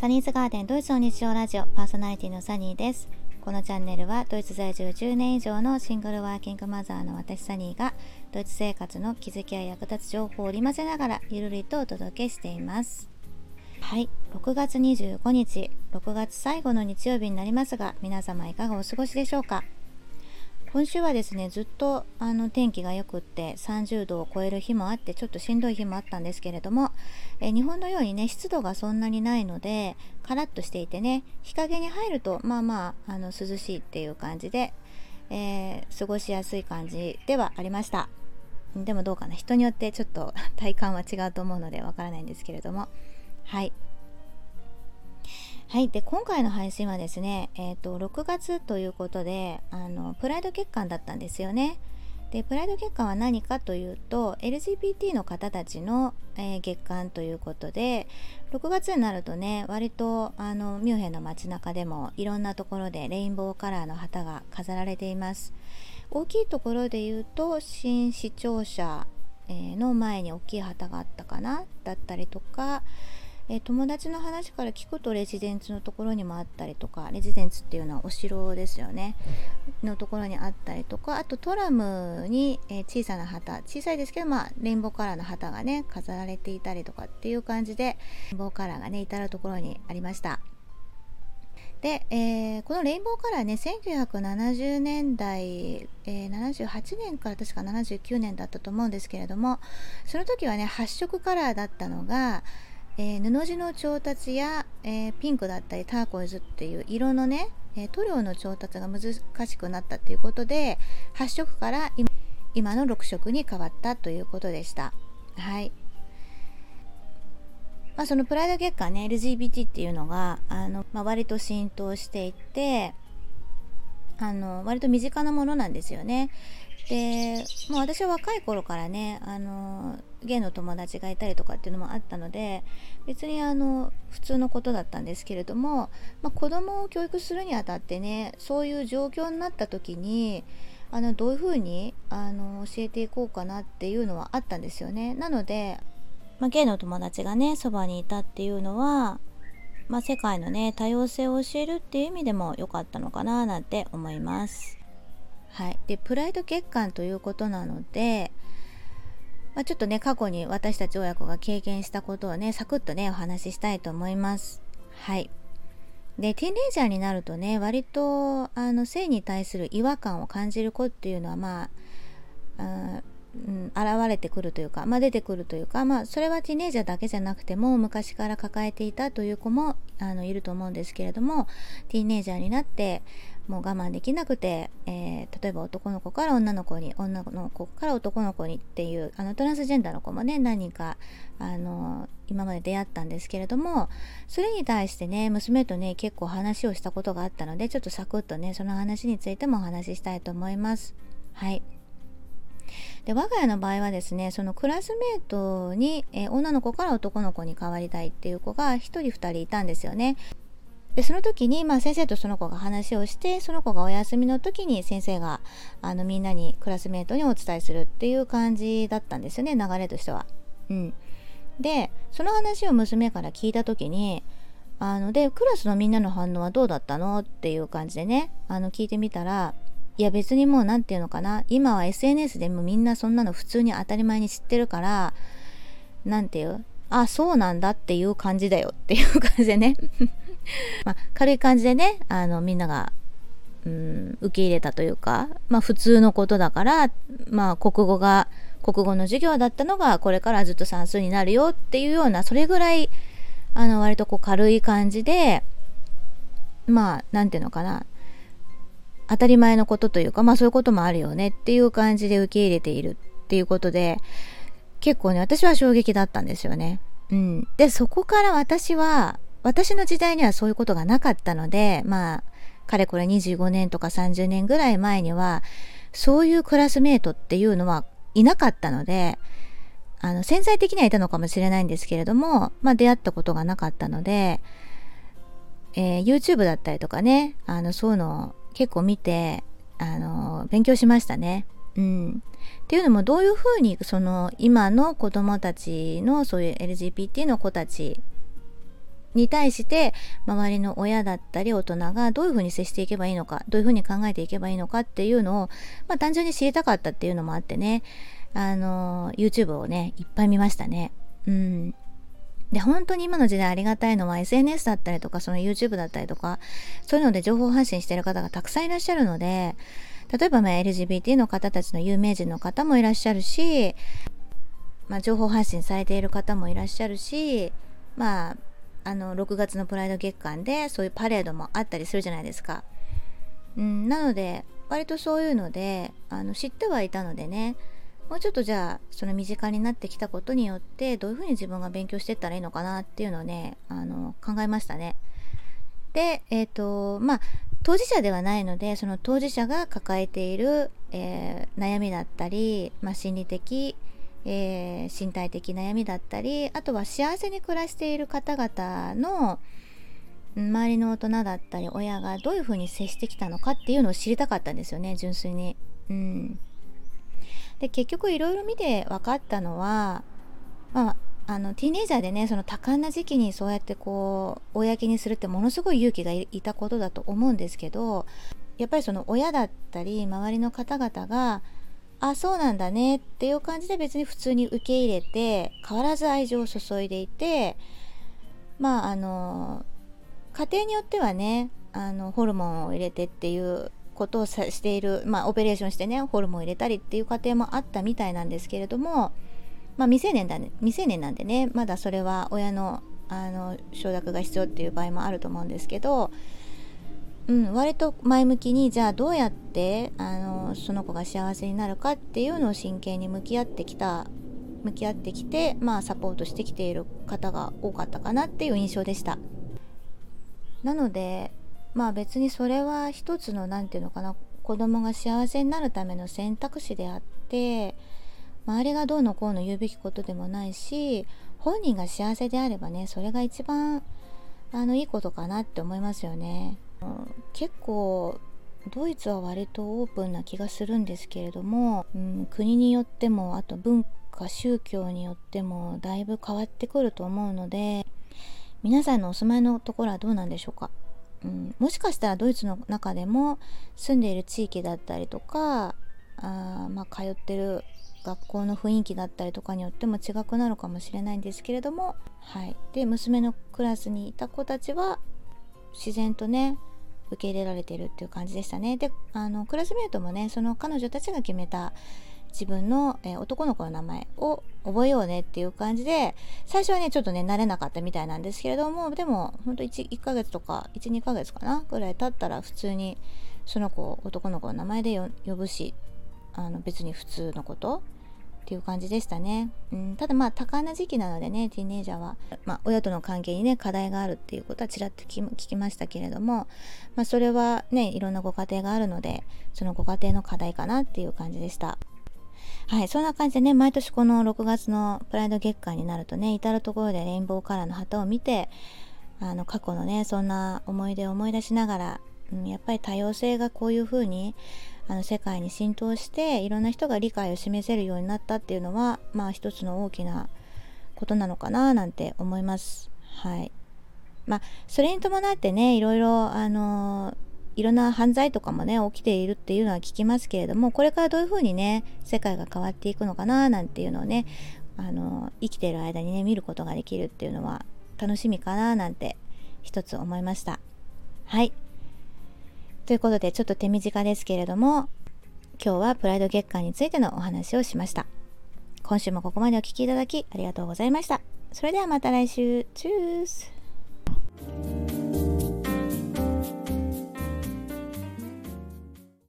サニーズガーデンドイツの日常ラジオパーソナリティのサニーです。このチャンネルはドイツ在住10年以上のシングルワーキングマザーの私サニーがドイツ生活の気づきや役立つ情報を織り交ぜながらゆるりとお届けしています。はい。6月25日6月最後の日曜日になりますが皆様いかがお過ごしでしょうか？今週はですねずっとあの天気が良くって30度を超える日もあってちょっとしんどい日もあったんですけれどもえ日本のようにね湿度がそんなにないのでカラッとしていてね日陰に入るとまあまああの涼しいっていう感じで、えー、過ごしやすい感じではありました。でもどうかな人によってちょっと 体感は違うと思うのでわからないんですけれども。はい。はい。で、今回の配信はですね、えっ、ー、と、6月ということで、あの、プライド月間だったんですよね。で、プライド月間は何かというと、LGBT の方たちの、えー、月間ということで、6月になるとね、割と、あの、ミュンヘンの街中でも、いろんなところでレインボーカラーの旗が飾られています。大きいところで言うと、新市庁舎、えの前に大きい旗があったかなだったりとか、え友達の話から聞くとレジデンツのところにもあったりとかレジデンツっていうのはお城ですよね。のところにあったりとかあとトラムに、え小さな旗小さいですけどまあレインボーカラーの旗がね飾られていたりとかっていう感じでレインボーカラーがね至るところにありました。で、えー、このレインボーカラーね1970年代、えー、78年から確か79年だったと思うんですけれどもその時はね発色カラーだったのがえー、布地の調達や、えー、ピンクだったりターコイズっていう色のね、え、塗料の調達が難しくなったっていうことで8色から今の6色に変わったということでした。はい。まあ、そのプライド月間ね LGBT っていうのがあの、まあ、割と浸透していてあの割と身近なものなんですよね。でもう私は若い頃からねあのゲイの友達がいたりとかっていうのもあったので別にあの普通のことだったんですけれども、まあ、子供を教育するにあたってねそういう状況になった時にあのどういうふうにあの教えていこうかなっていうのはあったんですよね。なので、まあ、ゲイの友達がねそばにいたっていうのは、まあ、世界のね多様性を教えるっていう意味でも良かったのかななんて思います。はい、でプライド欠陥ということなので、まあ、ちょっとね過去に私たち親子が経験したことをねサクッとねお話ししたいと思います。はいでティーンレイジャーになるとね割とあの性に対する違和感を感じる子っていうのはまあ、あうん、現れてくるというか、まあ、出てくるというか、まあ、それはティーネイジャーだけじゃなくても昔から抱えていたという子もあのいると思うんですけれどもティーネイジャーになってもう我慢できなくて、えー、例えば男の子から女の子に女の子から男の子にっていうあのトランスジェンダーの子もね何人かあの今まで出会ったんですけれどもそれに対してね娘とね結構話をしたことがあったのでちょっとサクッとねその話についてもお話ししたいと思います。はいで我が家の場合はですねそのクラスメートに、え、女の子から男の子に変わりたいっていう子が1人2人いたんですよね。でその時に、まあ、先生とその子が話をしてその子がお休みの時に先生があのみんなにクラスメートにお伝えするっていう感じだったんですよね流れとしては。うん、でその話を娘から聞いた時にあのでクラスのみんなの反応はどうだったの？っていう感じでねあの聞いてみたらいや別にもう何て言うのかな。今は SNS でもみんなそんなの普通に当たり前に知ってるから何て言う？あそうなんだっていう感じだよっていう感じでね。まあ、軽い感じでねあのみんなが、うん、受け入れたというか、まあ、普通のことだから、まあ、国語が国語の授業だったのがこれからずっと算数になるよっていうようなそれぐらいあの割とこう軽い感じでまあ何て言うのかな。当たり前のことというかまあそういうこともあるよねっていう感じで受け入れているっていうことで結構ね私は衝撃だったんですよね。うん、でそこから私は私の時代にはそういうことがなかったので、まあ、かれこれ25年とか30年ぐらい前には、そういうクラスメートっていうのはいなかったので、あの、潜在的にはいたのかもしれないんですけれども、まあ出会ったことがなかったので、えー、YouTube だったりとかね、あの、そういうの結構見て、あの、勉強しましたね。うん。っていうのもどういうふうにその今の子供たちのそういう LGBT の子たちに対して周りの親だったり大人がどういうふうに接していけばいいのかどういうふうに考えていけばいいのかっていうのを、まあ、単純に知りたかったっていうのもあってねあの YouTube をねいっぱい見ましたね。うんで本当に今の時代ありがたいのは SNS だったりとかその YouTube だったりとかそういうので情報発信してる方がたくさんいらっしゃるので例えばま LGBT の方たちの有名人の方もいらっしゃるし、まあ、情報発信されている方もいらっしゃるしまああの6月のプライド月間でそういうパレードもあったりするじゃないですか。うん、なので割とそういうのであの知ってはいたのでねもうちょっとじゃあその身近になってきたことによってどういうふうに自分が勉強していったらいいのかなっていうのをねあの考えましたね。でえっ、ー、とまあ当事者ではないのでその当事者が抱えている、えー、悩みだったり、まあ、心理的、えー、身体的悩みだったりあとは幸せに暮らしている方々の周りの大人だったり親がどういうふうに接してきたのかっていうのを知りたかったんですよね純粋に。うん、で結局いろいろ見て分かったのは、まあ、あのティーネイジャーでねその多感な時期にそうやってこう公にするってものすごい勇気がいたことだと思うんですけどやっぱりその親だったり周りの方々があそうなんだねっていう感じで別に普通に受け入れて変わらず愛情を注いでいてまああの家庭によってはねあのホルモンを入れてっていうことをしている、まあ、オペレーションしてねホルモンを入れたりっていう過程もあったみたいなんですけれども、まあ、未成年だね未成年なんでねまだそれは親のあの承諾が必要っていう場合もあると思うんですけど、うん、割と前向きにじゃあどうやってあのその子が幸せになるかっていうのを真剣に向き合ってきた向き合ってきて、まあ、サポートしてきている方が多かったかなっていう印象でした。なのでまあ別にそれは一つの何て言うのかな子供が幸せになるための選択肢であって周りがどうのこうの言うべきことでもないし本人が幸せであればねそれが一番あのいいことかなって思いますよね。結構ドイツは割とオープンな気がするんですけれども、うん、国によってもあと文化宗教によってもだいぶ変わってくると思うので皆さんのお住まいのところはどうなんでしょうか？うん、もしかしたらドイツの中でも住んでいる地域だったりとかあ、まあ、通ってる学校の雰囲気だったりとかによっても違くなるかもしれないんですけれども、はい、で娘のクラスにいた子たちは自然とね受け入れられてるっていう感じでしたね。であのクラスメートもねその彼女たちが決めた自分の、えー、男の子の名前を覚えようねっていう感じで最初はねちょっとね慣れなかったみたいなんですけれどもでもほんと 1, 1ヶ月とか12ヶ月かなぐらい経ったら普通にその子男の子の名前で呼ぶしあの別に普通のことっていう感じでしたね、うん、ただまあ多感な時期なのでねティーネイジャーは、まあ、親との関係にね課題があるっていうことはちらっと聞きましたけれども、まあ、それはねいろんなご家庭があるのでそのご家庭の課題かなっていう感じでした。はい、そんな感じでね、毎年この6月のプライド月間になるとね、至る所でレインボーカラーの旗を見て、あの過去のね、そんな思い出を思い出しながら、うん、やっぱり多様性がこういうふうにあの世界に浸透していろんな人が理解を示せるようになったっていうのはまあ一つの大きなことなのかななんて思います。はい。まあそれに伴ってねいろいろあのーいろんな犯罪とかもね起きているっていうのは聞きますけれどもこれからどういうふうにね世界が変わっていくのかななんていうのをねあの生きてる間にね見ることができるっていうのは楽しみかななんて一つ思いました。はい。ということでちょっと手短ですけれども今日はプライド月間についてのお話をしました。今週もここまでお聴きいただきありがとうございました。それではまた来週。チュース。